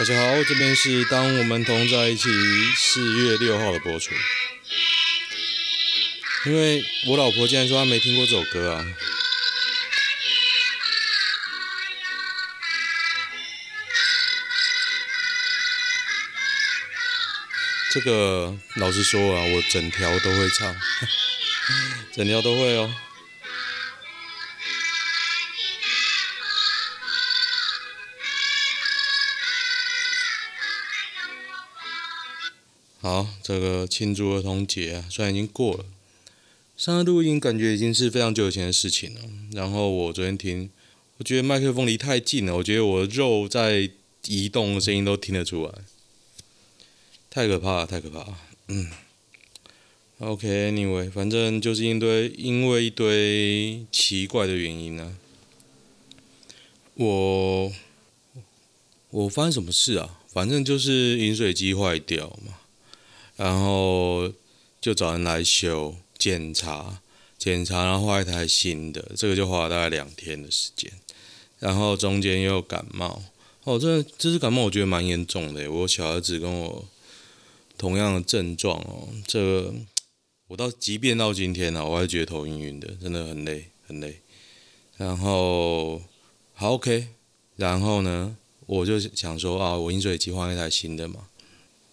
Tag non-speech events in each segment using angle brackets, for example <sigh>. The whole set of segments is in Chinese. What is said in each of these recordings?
大家好，这边是当我们同在一起四月六号的播出。因为我老婆竟然说她没听过这首歌啊。这个老实说啊，我整条都会唱，<laughs> 整条都会哦。好，这个庆祝儿童节啊，虽然已经过了，上次录音感觉已经是非常久以前的事情了。然后我昨天听，我觉得麦克风离太近了，我觉得我的肉在移动声音都听得出来。太可怕了，太可怕了。嗯，OK，Anyway，反正就是一堆，因为一堆奇怪的原因呢、我我发生什么事啊？反正就是饮水机坏掉嘛，然后就找人来修检查，检查然后换一台新的，这个就花了大概两天的时间。然后中间又感冒，哦，这这次感冒我觉得蛮严重的。我小儿子跟我。同样的症状哦，这个我到即便到今天呢、我还觉得头晕晕的，真的很累很累。然后好 OK，然后呢，我就想说啊，我饮水机换一台新的嘛，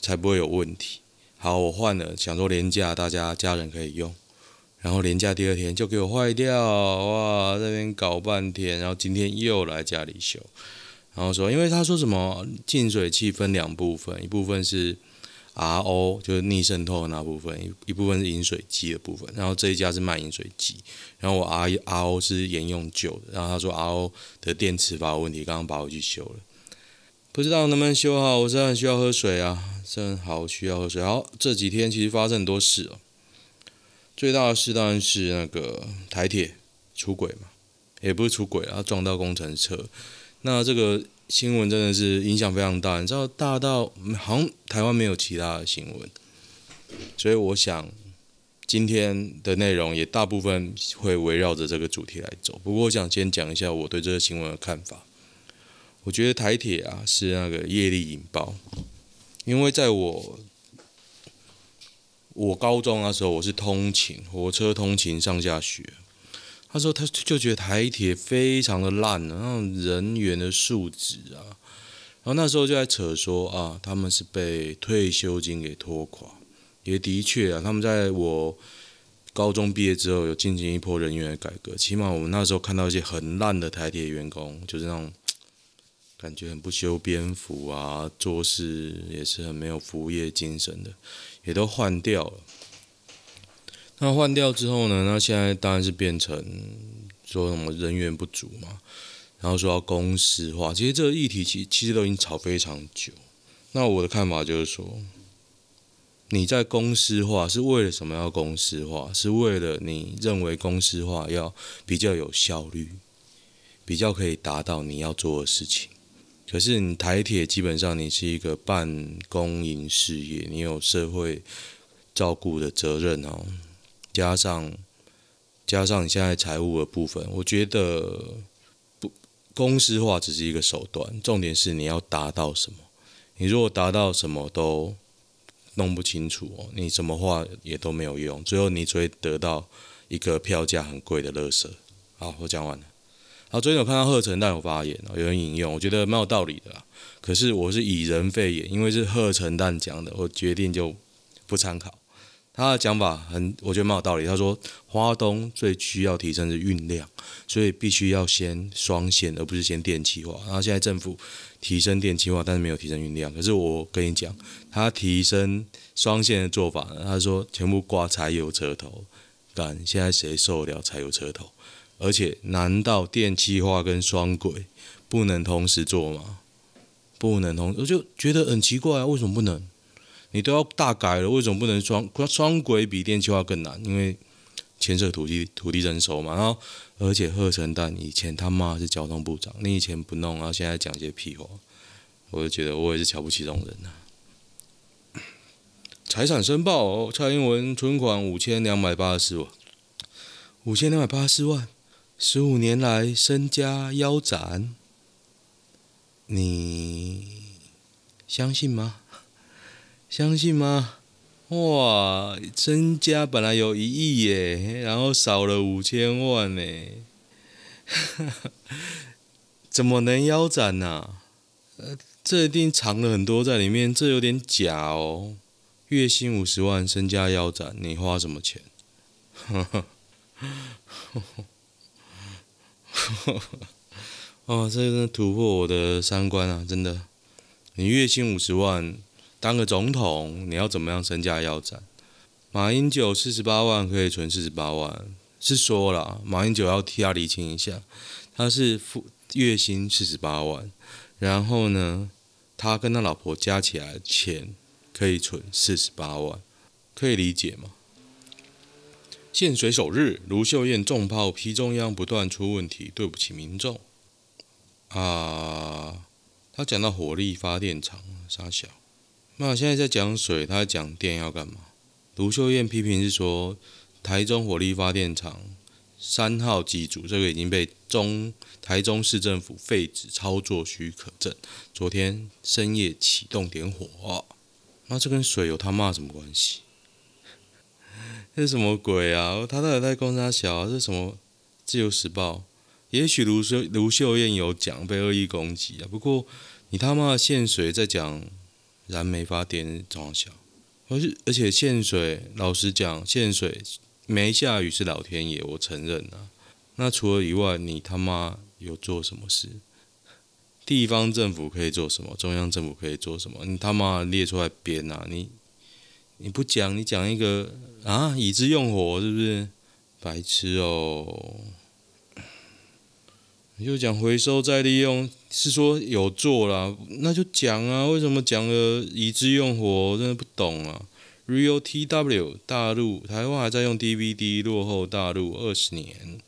才不会有问题。好，我换了，想说廉价大家家人可以用，然后廉价第二天就给我坏掉，哇，这边搞半天，然后今天又来家里修，然后说，因为他说什么净水器分两部分，一部分是。RO 就是逆渗透的那部分，一一部分是饮水机的部分，然后这一家是卖饮水机，然后我 RO 是沿用旧的，然后他说 RO 的电磁阀问题，刚刚把我去修了，不知道能不能修好，我真的需要喝水啊，真好需要喝水。好，这几天其实发生很多事哦，最大的事当然是那个台铁出轨嘛，也不是出轨啊，撞到工程车，那这个。新闻真的是影响非常大，你知道大到好像台湾没有其他的新闻，所以我想今天的内容也大部分会围绕着这个主题来走。不过我想先讲一下我对这个新闻的看法。我觉得台铁啊是那个业力引爆，因为在我我高中那时候，我是通勤火车通勤上下学。他说，他就觉得台铁非常的烂，然后人员的素质啊，然后那时候就在扯说啊，他们是被退休金给拖垮，也的确啊，他们在我高中毕业之后有进行一波人员的改革，起码我们那时候看到一些很烂的台铁员工，就是那种感觉很不修边幅啊，做事也是很没有服务业精神的，也都换掉了。那换掉之后呢？那现在当然是变成说什么人员不足嘛，然后说要公司化。其实这个议题其其实都已经吵非常久。那我的看法就是说，你在公司化是为了什么要公司化？是为了你认为公司化要比较有效率，比较可以达到你要做的事情。可是你台铁基本上你是一个半公营事业，你有社会照顾的责任哦。加上，加上你现在财务的部分，我觉得不公司化只是一个手段，重点是你要达到什么。你如果达到什么都弄不清楚哦，你什么话也都没有用，最后你只会得到一个票价很贵的垃圾。好，我讲完了。好，最近有看到贺陈旦有发言，有人引用，我觉得蛮有道理的啦。可是我是以人废言，因为是贺陈旦讲的，我决定就不参考。他的讲法很，我觉得蛮有道理。他说，花东最需要提升的是运量，所以必须要先双线，而不是先电气化。然后现在政府提升电气化，但是没有提升运量。可是我跟你讲，他提升双线的做法，他说全部挂柴油车头，但，现在谁受得了柴油车头？而且，难道电气化跟双轨不能同时做吗？不能同，我就觉得很奇怪啊，为什么不能？你都要大改了，为什么不能双双轨比电气化更难？因为牵涉土地土地征收嘛。然后而且贺陈旦以前他妈是交通部长，你以前不弄，然后现在讲些屁话，我就觉得我也是瞧不起这种人呐。财产申报，蔡英文存款五千两百八十四万，五千两百八十四万，十五年来身家腰斩，你。相信吗？<laughs> 相信吗？哇，身家本来有一亿耶，然后少了五千万呢，<laughs> 怎么能腰斩呢、呃，这一定藏了很多在里面，这有点假哦。月薪五十万，身家腰斩，你花什么钱？呵 <laughs> 呵 <laughs> 哦，这真的突破我的三观啊！真的，你月薪五十万，当个总统，你要怎么样身价腰斩？马英九四十八万可以存四十八万，是说了，马英九要替他厘清一下，他是付月薪四十八万，然后呢，他跟他老婆加起来钱可以存四十八万，可以理解吗？建水首日，卢秀燕重炮批中央不断出问题，对不起民众。啊，他讲到火力发电厂傻小，那现在在讲水，他在讲电要干嘛？卢秀燕批评是说，台中火力发电厂三号机组这个已经被中台中市政府废止操作许可证，昨天深夜启动点火，那这跟水有他妈什么关系？这是什么鬼啊？他到底在攻杀小啊？这是什么自由时报？也许卢秀卢秀燕有讲被恶意攻击啊，不过你他妈的限水在讲燃煤发电装小，而且而且限水，老实讲限水没下雨是老天爷，我承认啊。那除了以外，你他妈有做什么事？地方政府可以做什么？中央政府可以做什么？你他妈列出来编啊！你你不讲，你讲一个啊，已知用火是不是？白痴哦！你就讲回收再利用，是说有做啦，那就讲啊。为什么讲了已知用火？我真的不懂啊。Real TW 大陆台湾还在用 DVD，落后大陆二十年。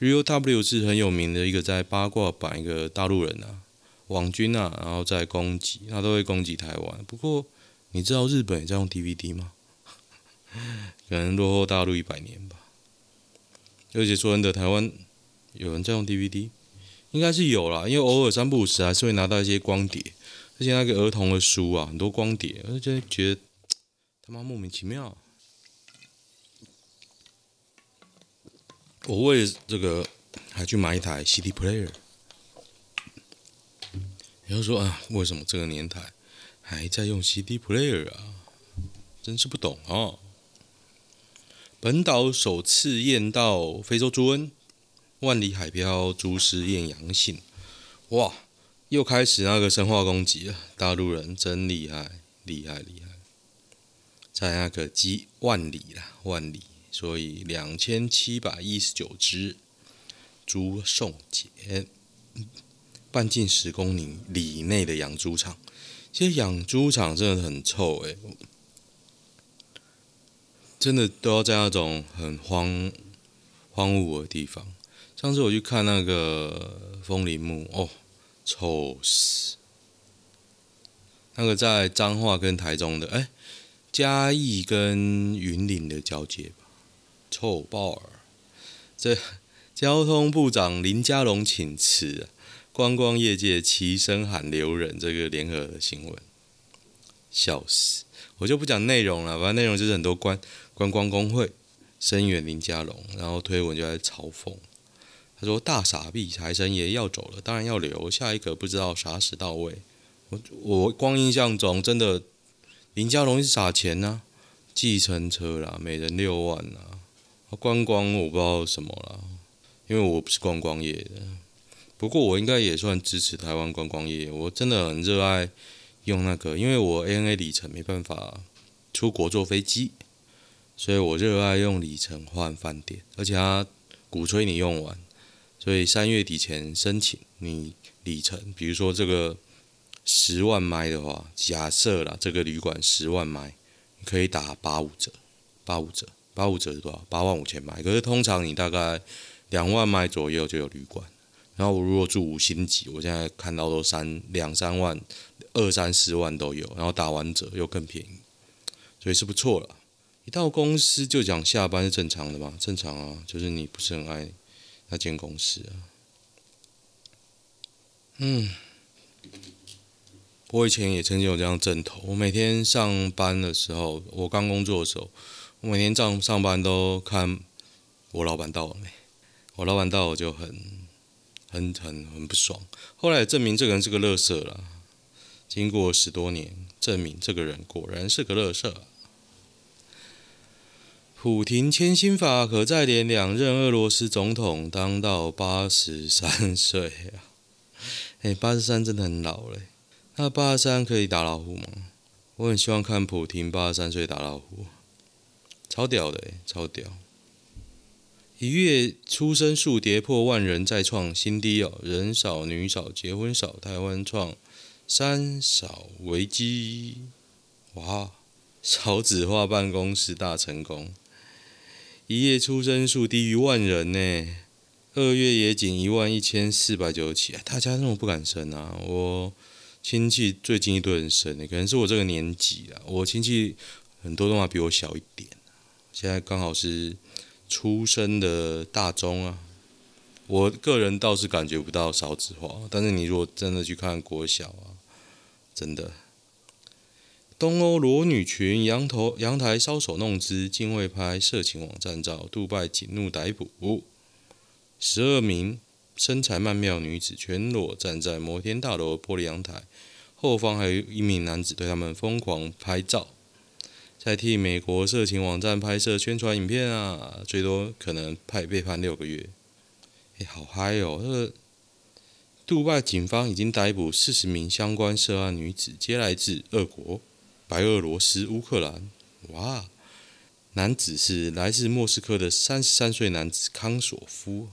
Real W 是很有名的一个在八卦版一个大陆人啊，网军啊，然后在攻击，他都会攻击台湾。不过你知道日本也在用 DVD 吗？可能落后大陆一百年吧。而且说真的，台湾。有人在用 DVD，应该是有啦，因为偶尔三不五时还是会拿到一些光碟，而且那个儿童的书啊，很多光碟，我就觉得他妈莫名其妙。我为这个还去买一台 CD player，然后说啊，为什么这个年代还在用 CD player 啊？真是不懂啊！本岛首次验到非洲猪瘟。万里海漂猪尸验阳性，哇！又开始那个生化攻击了。大陆人真厉害，厉害厉害，在那个几万里啦，万里，所以两千七百一十九只猪送检。半径十公里里内的养猪场，其实养猪场真的很臭诶、真的都要在那种很荒荒芜的地方。上次我去看那个枫林木，哦，臭死！那个在彰化跟台中的，哎，嘉义跟云林的交界吧，臭爆了！这交通部长林佳龙请辞，观光业界齐声喊留人，这个联合新闻，笑死！我就不讲内容了，反正内容就是很多观观光工会声援林家龙，然后推文就在嘲讽。他说：“大傻逼，财神爷要走了，当然要留下一个，不知道啥时到位。我我光印象中，真的林家龙是撒钱呐、啊，计程车啦，每人六万呐。观光我不知道什么啦，因为我不是观光业的。不过我应该也算支持台湾观光业。我真的很热爱用那个，因为我 ANA 里程没办法出国坐飞机，所以我热爱用里程换饭店，而且他鼓吹你用完。”所以三月底前申请你里程，比如说这个十万麦的话，假设啦，这个旅馆十万麦，你可以打八五折，八五折，八五折是多少？八万五千麦。可是通常你大概两万麦左右就有旅馆。然后我如果住五星级，我现在看到都三两三万，二三四万都有。然后打完折又更便宜，所以是不错了。一到公司就讲下班是正常的嘛？正常啊，就是你不是很爱。那间公司啊，嗯，我以前也曾经有这样枕头。我每天上班的时候，我刚工作的时候，我每天上上班都看我老板到了没。我老板到我就很很很很不爽。后来证明这个人是个垃圾了。经过十多年，证明这个人果然是个垃圾。普廷签新法，可再连两任俄罗斯总统，当到八十三岁啊！哎，八十三真的很老嘞。那八十三可以打老虎吗？我很希望看普廷八十三岁打老虎，超屌的，超屌！一月出生数跌破万人，再创新低哦。人少女少，结婚少，台湾创三少危机。哇，少子化办公室大成功。一月出生数低于万人呢，二月也仅一万一千四百九十七，大家那么不敢生啊？我亲戚最近一堆人生，可能是我这个年纪啊，我亲戚很多都还比我小一点，现在刚好是出生的大宗啊。我个人倒是感觉不到少子化，但是你如果真的去看国小啊，真的。东欧裸女群阳头阳台搔首弄姿，竟未拍色情网站照，杜拜警怒逮捕十二名身材曼妙女子，全裸站在摩天大楼玻璃阳台，后方还有一名男子对他们疯狂拍照，在替美国色情网站拍摄宣传影片啊，最多可能判被判六个月。哎，好嗨哦！这个杜拜警方已经逮捕四十名相关涉案女子，皆来自俄国。白俄罗斯、乌克兰，哇！男子是来自莫斯科的三十三岁男子康索夫，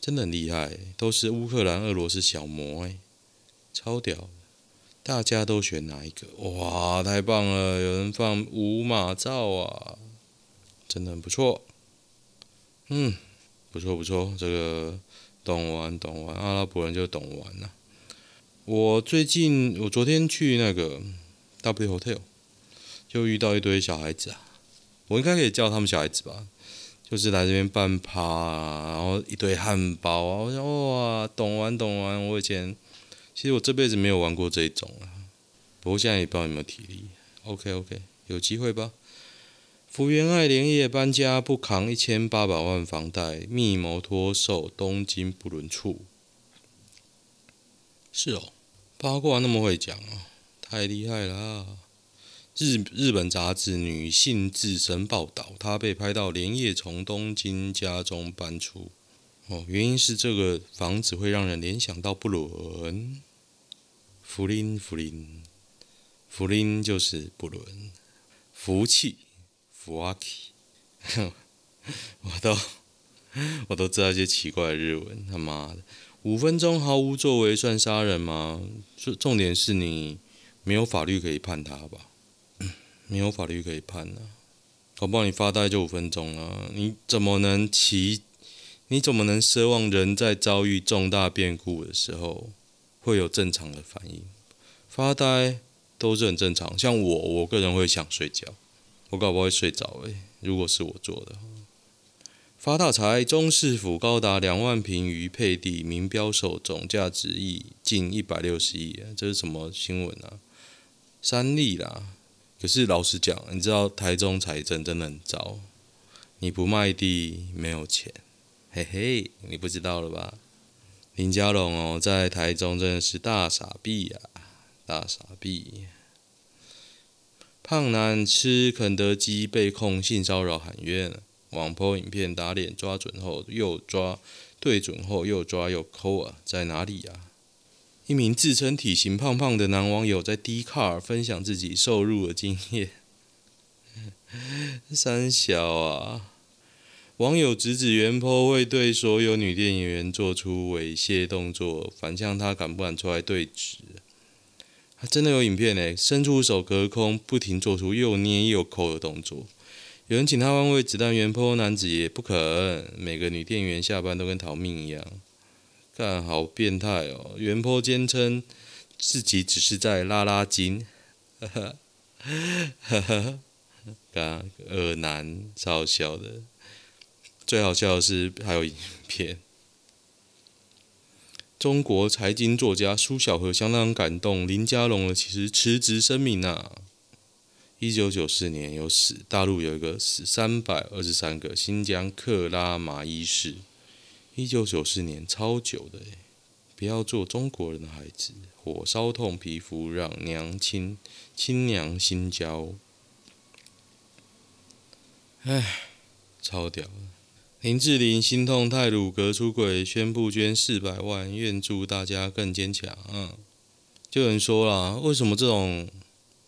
真的很厉害，都是乌克兰、俄罗斯小模哎，超屌！大家都选哪一个？哇，太棒了！有人放五马照啊，真的很不错。嗯，不错不错，这个懂玩懂玩，阿拉伯人就懂玩了、我最近，我昨天去那个 W Hotel。就遇到一堆小孩子啊，我应该可以叫他们小孩子吧，就是来这边办趴啊，然后一堆汉堡啊，我想哇，懂玩懂玩。我以前其实我这辈子没有玩过这一种啊，不过现在也不知道有没有体力。OK OK，有机会吧。福原爱连夜搬家不扛一千八百万房贷，密谋脱售东京不伦处。是哦，八卦那么会讲哦，太厉害了。日日本杂志《女性自身》报道，她被拍到连夜从东京家中搬出。哦，原因是这个房子会让人联想到不伦。福临福临，福临就是不伦，福气福阿奇。<laughs> 我都我都知道一些奇怪的日文，他妈的，五分钟毫无作为算杀人吗？重重点是你没有法律可以判他吧？<clears throat> 没有法律可以判呢、啊，搞不好你发呆就五分钟啊！你怎么能奇？你怎么能奢望人在遭遇重大变故的时候会有正常的反应？发呆都是很正常。像我，我个人会想睡觉，我搞不好会睡着诶、如果是我做的，发大财！中市府高达两万坪余配地名标售，总价值亿近一百六十亿！这是什么新闻啊？三立啦。可是老实讲，你知道台中财政真的很糟，你不卖地没有钱，嘿嘿，你不知道了吧？林家龙哦，在台中真的是大傻逼呀、啊，大傻逼！胖男吃肯德基被控性骚扰喊冤，网 PO 影片打脸抓准后又抓，对准后又抓又抠啊，在哪里、啊？一名自称体型胖胖的男网友在 d c a r 分享自己受辱的经验。<laughs> 三小啊，网友直指原坡会对所有女店员做出猥亵动作，反向他敢不敢出来对质？他真的有影片呢，伸出手隔空，不停做出又捏又抠的动作。有人请他换位置，但原坡男子也不肯。每个女店员下班都跟逃命一样。看，好变态哦！原坡坚称自己只是在拉拉筋，<laughs> 哈哈哈哈哈！恶男，超笑的。最好笑的是还有影片。中国财经作家苏小荷相当感动林佳龙的其实辞职声明啊。一九九四年有死，大陆有一个死三百二十三个新疆克拉玛依市。一九九四年超久的，不要做中国人的孩子，火烧痛皮肤让娘亲亲娘心焦。唉，超屌。林志玲心痛泰鲁格出轨，宣布捐四百万，愿助大家更坚强。嗯，就有人说了，为什么这种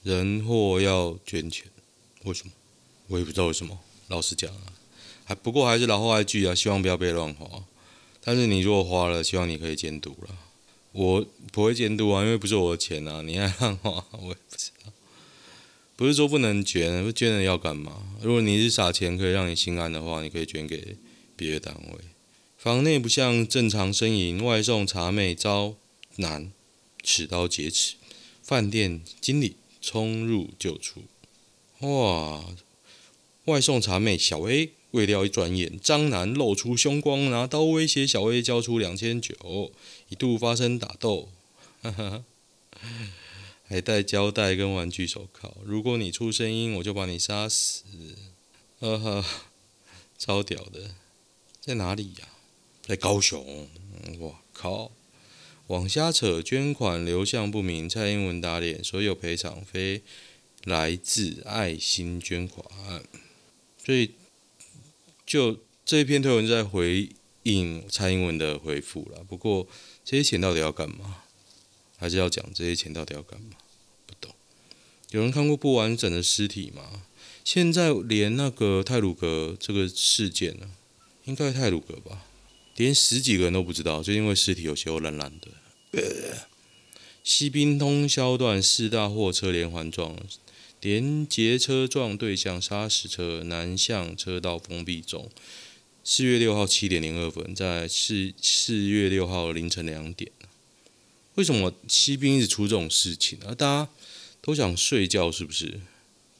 人祸要捐钱？为什么？我也不知道为什么。老实讲啊，还不过还是老话一句啊，希望不要被乱花。但是你如果花了，希望你可以监督了。我不会监督啊，因为不是我的钱啊。你爱乱花，我也不知道。不是说不能捐，捐了要干嘛？如果你是撒钱可以让你心安的话，你可以捐给别的单位。房内不像正常呻吟，外送茶妹遭男持刀劫持，饭店经理冲入救出。哇！外送茶妹小 A，未料一转眼，张男露出凶光，拿刀威胁小 A 交出两千九，一度发生打斗。哈哈。还带胶带跟玩具手铐，如果你出声音，我就把你杀死。哈哈，超屌的，在哪里呀、在高雄。我靠，往瞎扯，捐款流向不明。蔡英文打脸，所有赔偿非来自爱心捐款。所以，就这一篇推文在回应蔡英文的回复了。不过，这些钱到底要干嘛？还是要讲这些钱到底要干嘛？有人看过不完整的尸体吗？现在连那个泰鲁阁这个事件呢，应该泰鲁阁吧，连十几个人都不知道，就因为尸体有些烂烂的。呃，西滨通霄段四大货车连环撞，连结车撞对向砂石车，南向车道封闭中。四月六号七点零二分，在四四月六号凌晨两点。为什么西滨一直出这种事情啊？大家。都想睡觉是不是？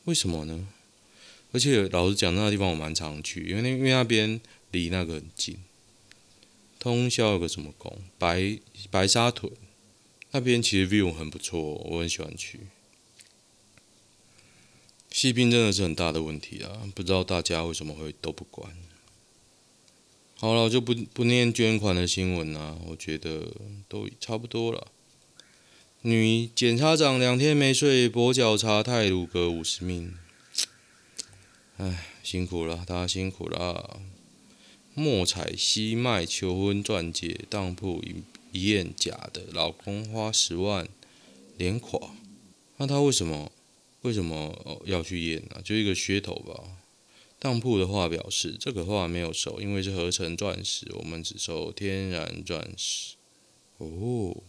为什么呢？而且老实讲，那个地方我蛮常去，因为那因为那边离那个很近。通霄有个什么宫？白白沙屯那边其实 view 很不错，我很喜欢去。西滨真的是很大的问题啊，不知道大家为什么会都不管。好了，我就不不念捐款的新闻了，我觉得都差不多了。女检察长两天没睡，跛脚查太鲁阁五十命。唉，辛苦了，大家辛苦了。莫彩希卖求婚钻戒，当铺一一验假的，老公花十万脸垮。那他为什么为什么要去验呢？就一个噱头吧。当铺的话表示，这个话没有收，因为是合成钻石，我们只收天然钻石。哦。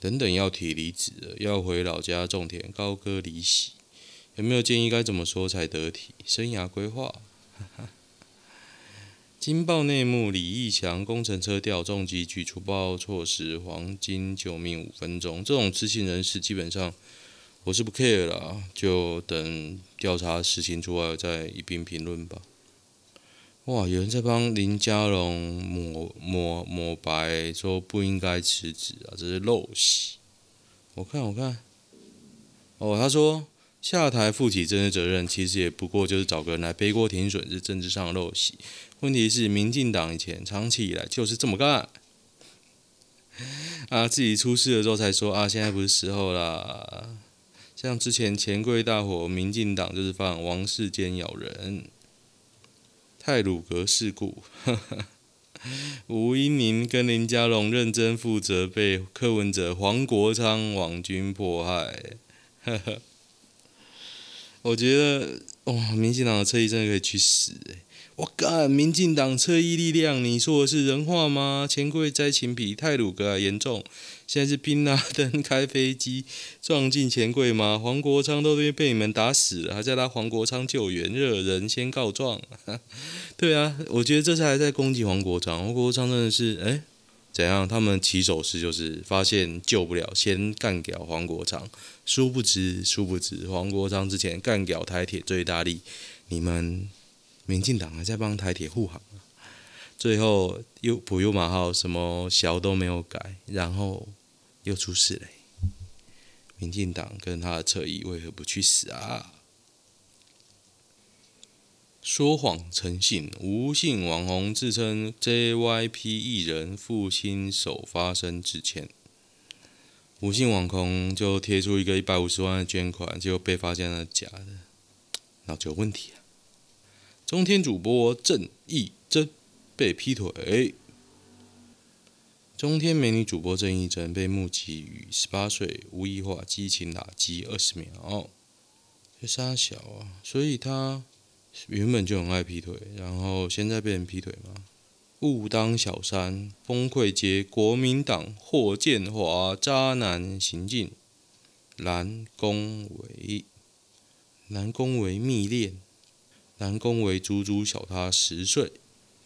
等等要提离职了，要回老家种田，高歌离席，有没有建议该怎么说才得体？生涯规划。<laughs> 金报内幕：李义强工程车掉重机，举除报措施，黄金救命五分钟。这种知情人士基本上我是不 care 了，就等调查实情出来再一并评论吧。哇！有人在帮林佳龙抹抹抹白，说不应该辞职啊，这是陋习。我看，我看。哦，他说下台负起政治责任，其实也不过就是找个人来背锅挺损，是政治上的陋习。问题是，民进党以前长期以来就是这么干。<laughs> 啊，自己出事了之后才说啊，现在不是时候啦。像之前钱柜大火，民进党就是放王世坚咬人。太鲁格事故，吴英宁跟林佳龙认真负责，被柯文哲、黄国昌网军迫害。<laughs> 我觉得哇，民进党的侧翼真的可以去死欸我干！民进党侧翼力量，你说的是人话吗？钱柜灾情比泰鲁阁还严重，现在是宾拉登 <laughs> 开飞机撞进钱柜吗？黄国昌都被被你们打死了，还在拉黄国昌救援，热人先告状。<laughs> 对啊，我觉得这次还在攻击黄国昌，黄国昌真的是哎，怎样？他们起手式就是发现救不了，先干掉黄国昌。殊不知，殊不知，黄国昌之前干掉台铁最大力，你们。民进党还在帮台铁护航，最后又普悠玛号什么小都没有改，然后又出事了。民进党跟他的侧翼为何不去死啊？说谎成性，吴姓网红自称 JYP 艺人父亲首发声致歉。吴姓网红就贴出一个一百五十万的捐款，结果被发现了假的，脑子有问题！中天主播郑义珍被劈腿，中天美女主播郑义珍被目击与十八岁吴亦樺激情打机二十秒，这三小啊，所以他。原本就很爱劈腿，然后现在被人劈腿吗？误当小三，崩溃接国民党霍建华渣男行径，蓝公为，蓝公为密恋，南宫维足足小他十岁，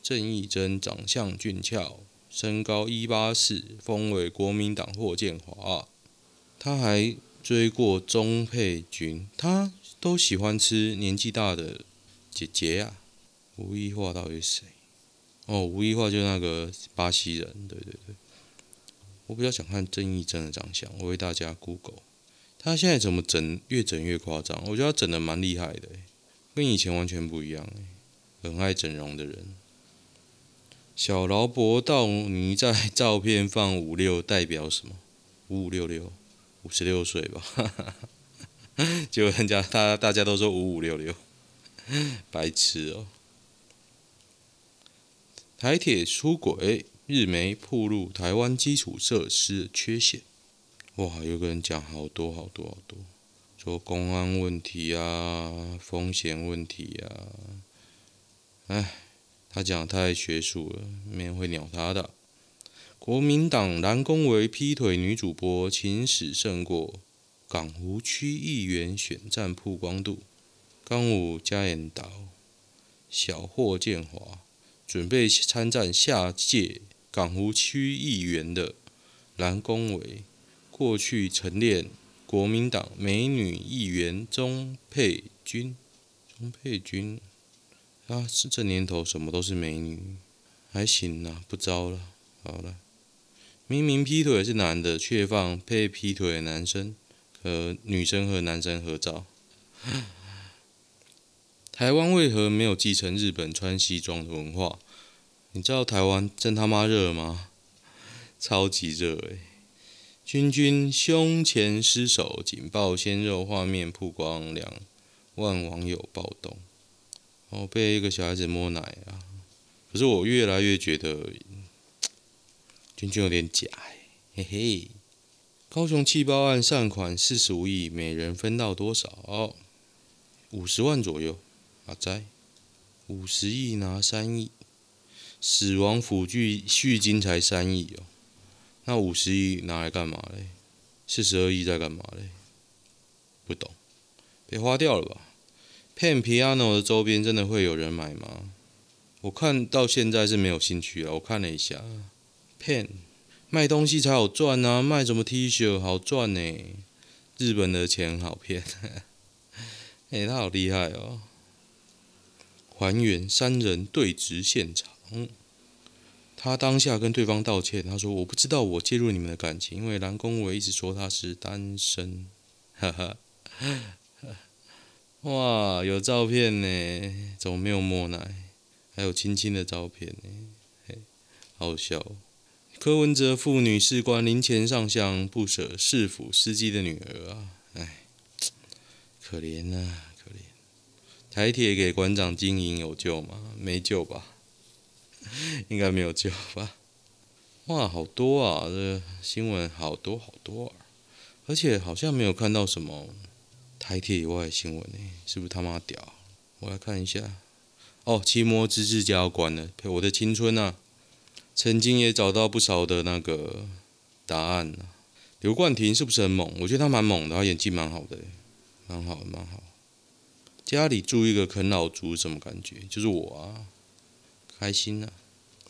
郑义珍长相俊俏，身高一八四，封为国民党霍建华，他还追过钟佩君，他都喜欢吃年纪大的。姐姐啊，吴亦樺到底是谁？哦，吴亦樺就是那个巴西人，对对对。我比较想看郑义珍的长相，我为大家 Google。他现在怎么整，越整越夸张？我觉得他整的蛮厉害的，跟以前完全不一样。很爱整容的人。小劳勃道尼在照片放五六代表什么？五五六六，五十六岁吧？<laughs> 结果人家大大家都说五五六六。白痴哦！台铁出轨，日媒曝露台湾基础设施的缺陷。哇，有个人讲好多好多好多，说公安问题啊，风险问题啊。哎，他讲太学术了，没人会鸟他的。国民党蓝公维劈腿女主播，情史胜过港湖区议员选战曝光度。刚武加演导，小霍建华准备参战下届港湖区议员的蓝公维，过去晨练国民党美女议员钟佩君。钟佩君啊，是这年头什么都是美女，还行啊，不招了。好了，明明劈腿是男的，却放被劈腿的男生和女生和男生合照。<laughs> 台湾为何没有继承日本穿西装的文化？你知道台湾真他妈热吗？超级热诶！君君胸前失手，紧抱鲜肉画面曝光，两万网友暴动。哦，被一个小孩子摸奶啊！可是我越来越觉得 <tsk> 君君有点假，嘿嘿。高雄气爆案善款四十五亿，每人分到多少？五十万左右。阿仔，五十亿拿三亿，死亡抚恤恤金才三亿哦，那五十亿拿来干嘛嘞？四十二亿在干嘛嘞？不懂，被花掉了吧？Pen Piano 的周边真的会有人买吗？我看到现在是没有兴趣了。我看了一下，Pen 卖东西才好赚啊，卖什么 T 恤好赚呢？日本的钱好骗，哎，他好厉害哦。还原三人对峙现场，他当下跟对方道歉。他说：“我不知道我介入你们的感情，因为蓝公伟一直说他是单身。<laughs> ”哈哈，哇，有照片呢，怎么没有摸奶？还有亲亲的照片呢，嘿，好笑。柯文哲父女士关林前上香不舍市府司机的女儿啊，哎，可怜啊。台铁给馆长经营有救吗？没救吧，<laughs> 应该没有救吧。哇，好多啊！这新闻好多好多啊，而且好像没有看到什么台铁以外的新闻呢，是不是他妈屌？我来看一下。哦，期末知识家要关了，陪我的青春啊！曾经也找到不少的那个答案啊。刘冠廷是不是很猛？我觉得他蛮猛的，他演技蛮好的，蛮好，蛮好。家里住一个啃老族，什么感觉？就是我啊，开心啊！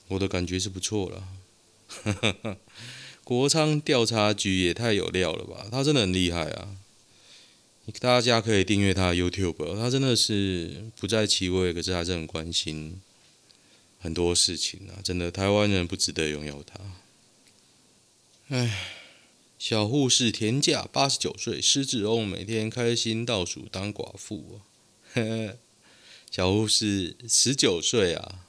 我的感觉是不错了。<laughs> 国昌调查局也太有料了吧？他真的很厉害啊！大家可以订阅他的 YouTube，他真的是不在其位，可是还是很关心。很多事情啊，真的台湾人不值得拥有他。唉，小护士田价八十九岁，失智翁每天开心倒数当寡妇呵呵，<laughs> 小护士十九岁啊，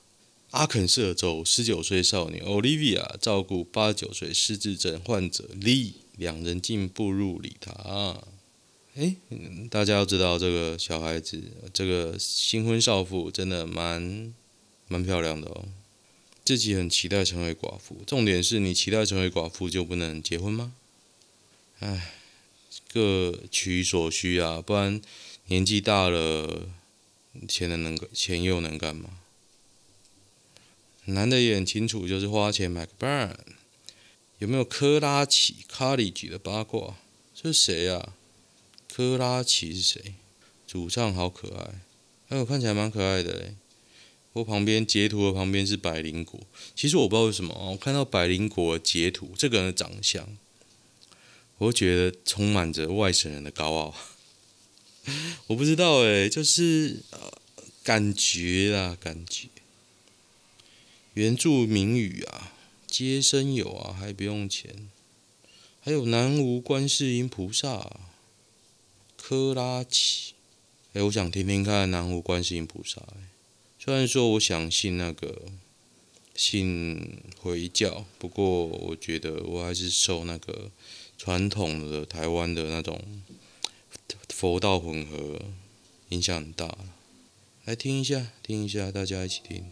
阿肯色州十九岁少女 Olivia 照顾八九岁失智症患者 Lee，两人竟步入礼堂。哎，大家要知道这个小孩子，这个新婚少妇真的蛮蛮漂亮的哦。自己很期待成为寡妇，重点是你期待成为寡妇就不能结婚吗？唉，各取所需啊，不然年纪大了，钱能能钱又能干嘛？男的也很清楚，就是花钱买个伴。有没有科拉琪卡里吉的八卦？这是谁啊？科拉奇是谁？主唱好可爱，哎我，看起来蛮可爱的嘞。我旁边截图的旁边是百灵果，其实我不知道为什么，我看到百灵果截图这个人的长相，我觉得充满着外省人的高傲。<laughs> 我不知道哎，就是呃感觉啊，感觉。原住民语啊，接生有啊，还不用钱。还有南无观世音菩萨，珂拉琪，哎，我想听听看南无观世音菩萨。虽然说我想信那个信回教，不过我觉得我还是受那个传统的台湾的那种佛道混合影响很大。来听一下，听一下，大家一起听。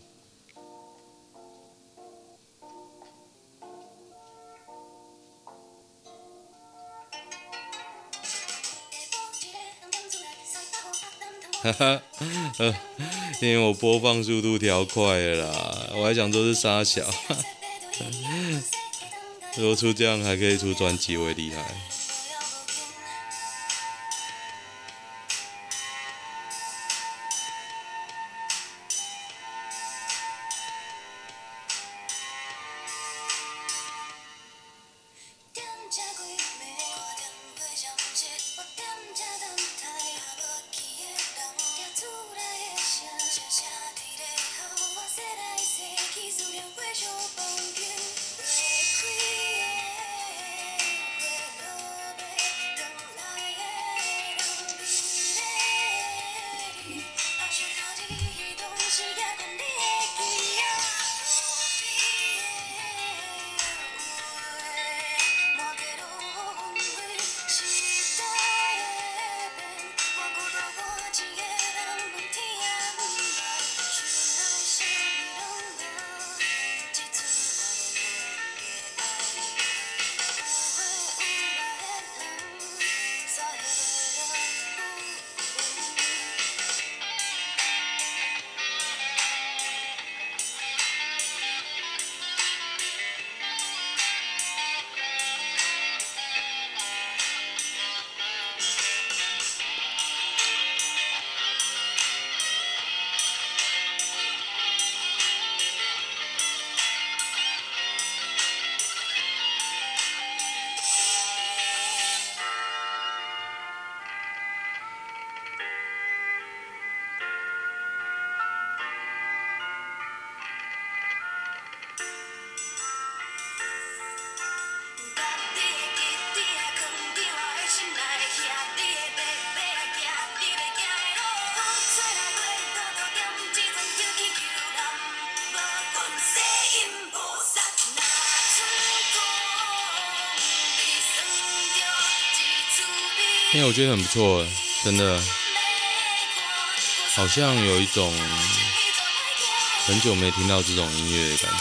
哈哈，呃，因为我播放速度调快了啦，我还想说是沙小，<laughs> 如果出这样还可以出专辑，我也厉害。我觉得很不错，真的，好像有一种很久没听到这种音乐的感觉。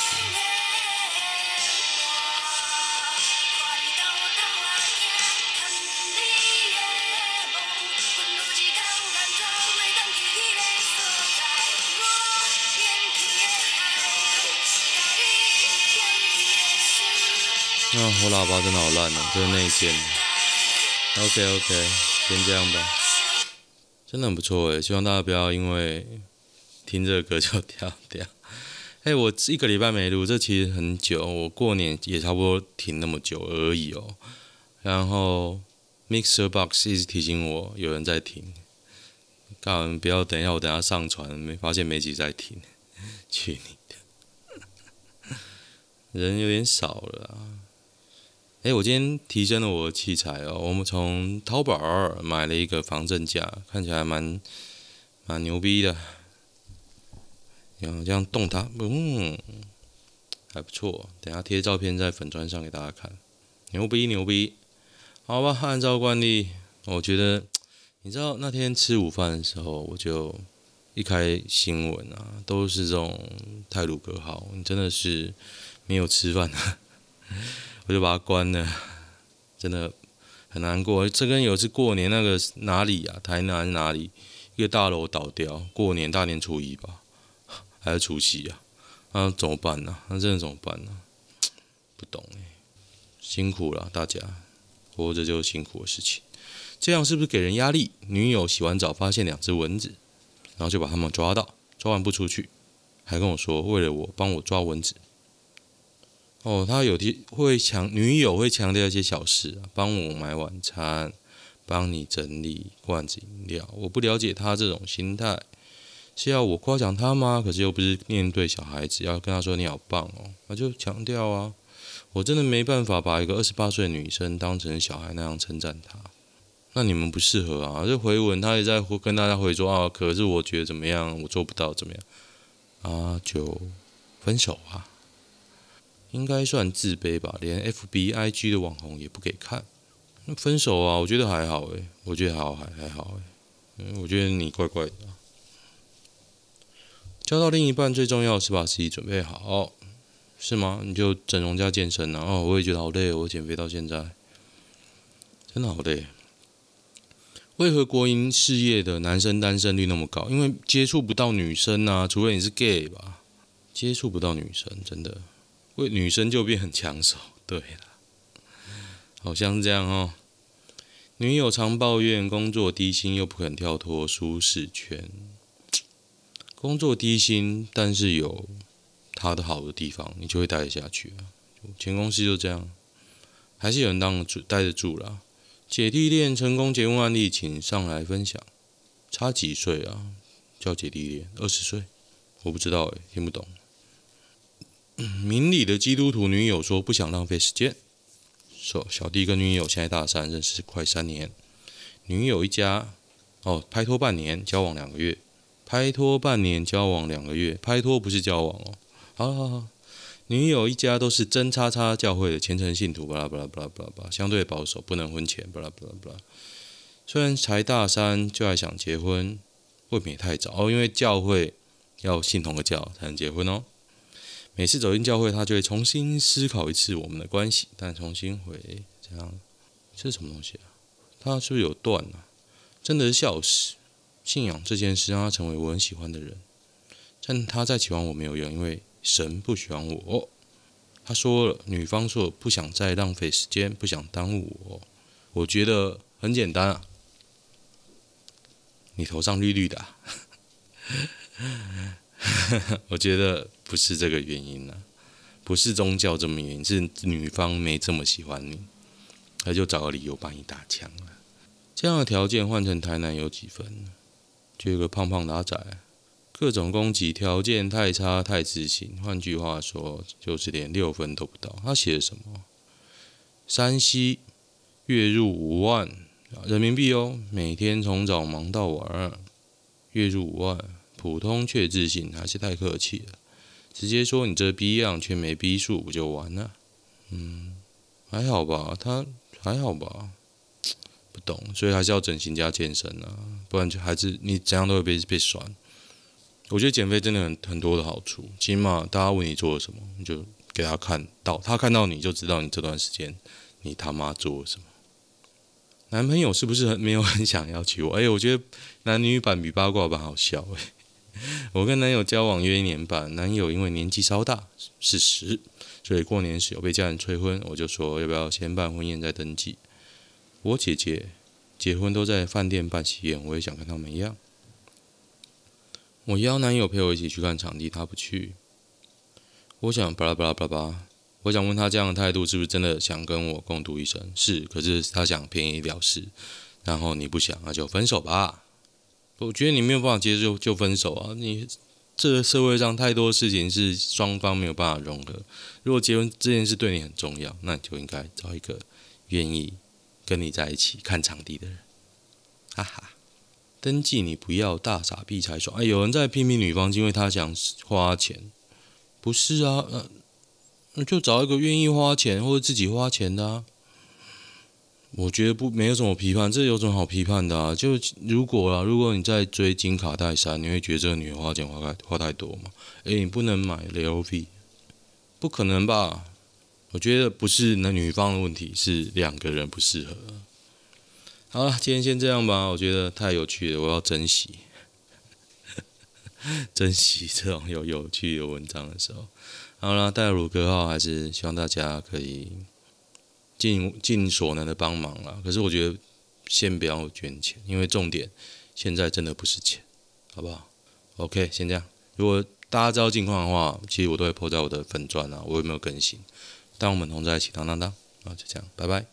啊，我喇叭真的好烂哦，就是内建。OK OK，先这样吧。真的很不错诶，希望大家不要因为听这个歌就跳掉。<laughs> 哎，我一个礼拜没录，这其实很久。我过年也差不多停那么久而已哦。然后 Mixer Box 一直提醒我有人在听，告诉你不要等一下，我等下上传没发现没几在听，<laughs> 去你的。人有点少了。哎，我今天提升了我的器材哦，我们从淘宝买了一个防震架，看起来蛮蛮牛逼的。然后这样动它，嗯，还不错。等下贴照片在粉砖上给大家看，牛逼牛逼。好吧，按照惯例，我觉得。你知道那天吃午饭的时候，我就一开新闻啊，都是这种泰鲁格号，你真的是没有吃饭啊，我就把它关了，<laughs> 真的很难过。这跟有一次过年那个哪里啊，台南哪里一个大楼倒掉，过年大年初一吧，<laughs> 还是除夕啊？那怎么办呢？那真的怎么办呢？<tsk> 不懂哎，辛苦了大家，活着就是辛苦的事情。这样是不是给人压力？女友洗完澡发现两只蚊子，然后就把它们抓到，抓完不出去，还跟我说为了我帮我抓蚊子。哦，他有的会强，女友会强调一些小事，帮我买晚餐，帮你整理罐子饮料。我不了解他这种心态，是要我夸奖他吗？可是又不是面对小孩子，要跟他说你好棒哦，那就强调啊。我真的没办法把一个二十八岁的女生当成小孩那样称赞她。那你们不适合啊！这回文他也在跟大家回说啊，可是我觉得怎么样，我做不到怎么样啊，就分手啊，应该算自卑吧？连 F B I G 的网红也不给看，那分手啊？我觉得还好诶，我觉得还好还还好诶，嗯，我觉得你怪怪的。交到另一半最重要是把自己准备好，是吗？你就整容加健身啊！哦，我也觉得好累，我减肥到现在真的好累。为何国营事业的男生单身率那么高？因为接触不到女生啊，除非你是 gay 吧，接触不到女生，真的，为女生就变很抢手。<laughs> 对了，好像是这样哦。女友常抱怨工作低薪，又不肯跳脱舒适圈。工作低薪，但是有他的好的地方，你就会待得下去啊。前公司就这样，还是有人当住待得住了。姐弟恋成功结婚案例，请上来分享。差几岁啊？叫姐弟恋？二十岁？我不知道诶，听不懂。明理的基督徒女友说不想浪费时间。说小弟跟女友现在大三，认识快三年。女友一家哦，拍拖半年，交往两个月。拍拖半年，交往两个月。拍拖不是交往哦。好好好。女友一家都是真叉叉教会的虔诚信徒，巴拉巴拉巴拉巴拉巴拉，相对保守，不能婚前，巴拉巴拉巴拉。虽然才大三就还想结婚，未免太早哦，因为教会要信同个教才能结婚哦。每次走进教会，他就会重新思考一次我们的关系，但重新回这样，这是什么东西啊？他是不是有断啊？真的是笑死！信仰这件事让他成为我很喜欢的人，但他再喜欢我没有用，因为。神不喜欢我，他说了，女方说不想再浪费时间，不想耽误我。我觉得很简单啊，你头上绿绿的啊，<laughs> 我觉得不是这个原因呢，不是宗教这么原因，是女方没这么喜欢你，他就找个理由把你打枪了。这样的条件换成台南有几分呢？就有个胖胖的阿仔。各种攻击，条件太差，太自信。换句话说，就是连六分都不到。他写的什么？山西月入五万人民币哦，每天从早忙到晚，月入五万，普通却自信，还是太客气了。直接说你这逼样却没逼数，不就完了？嗯，还好吧，他还好吧，不懂，所以还是要整形加健身啊，不然就还是你怎样都会被被酸。我觉得减肥真的很很多的好处，起码大家问你做了什么，你就给他看到，他看到你就知道你这段时间你他妈做了什么。男朋友是不是很没有很想要娶我？哎，我觉得男女版比八卦版好笑哎。<laughs> 我跟男友交往约一年半，男友因为年纪稍大，事实，所以过年时有被家人催婚，我就说要不要先办婚宴再登记。我姐姐结婚都在饭店办喜宴，我也想跟他们一样。我邀男友陪我一起去看场地，他不去。我想巴拉巴拉巴拉，我想问他这样的态度是不是真的想跟我共度一生？是，可是他想便宜了事，然后你不想，那就分手吧。我觉得你没有办法接受就分手啊！你这个社会上太多事情是双方没有办法融合。如果结婚这件事对你很重要，那你就应该找一个愿意跟你在一起看场地的人。哈哈，登记你不要大傻逼才爽。哎，有人在批评女方，因为他想花钱。不是啊，那、呃、就找一个愿意花钱或者自己花钱的啊。我觉得不没有什么批判，这有什么好批判的啊？就如果啊，如果你在追金卡戴珊，你会觉得这个女人花钱花太花太多吗？诶，你不能买 LV，不可能吧？我觉得不是那女方的问题，是两个人不适合。好了，今天先这样吧。我觉得太有趣了，我要珍惜，<laughs> 珍惜这种有有趣的文章的时候。好了，带鲁格号还是希望大家可以。尽尽所能的帮忙啦！可是我觉得先不要捐钱，因为重点现在真的不是钱，好不好？OK，先这样。如果大家知道近况的话，其实我都会 po 在我的粉钻啊，我有没有更新？当我们同在一起，当当当，啊，就这样，拜拜。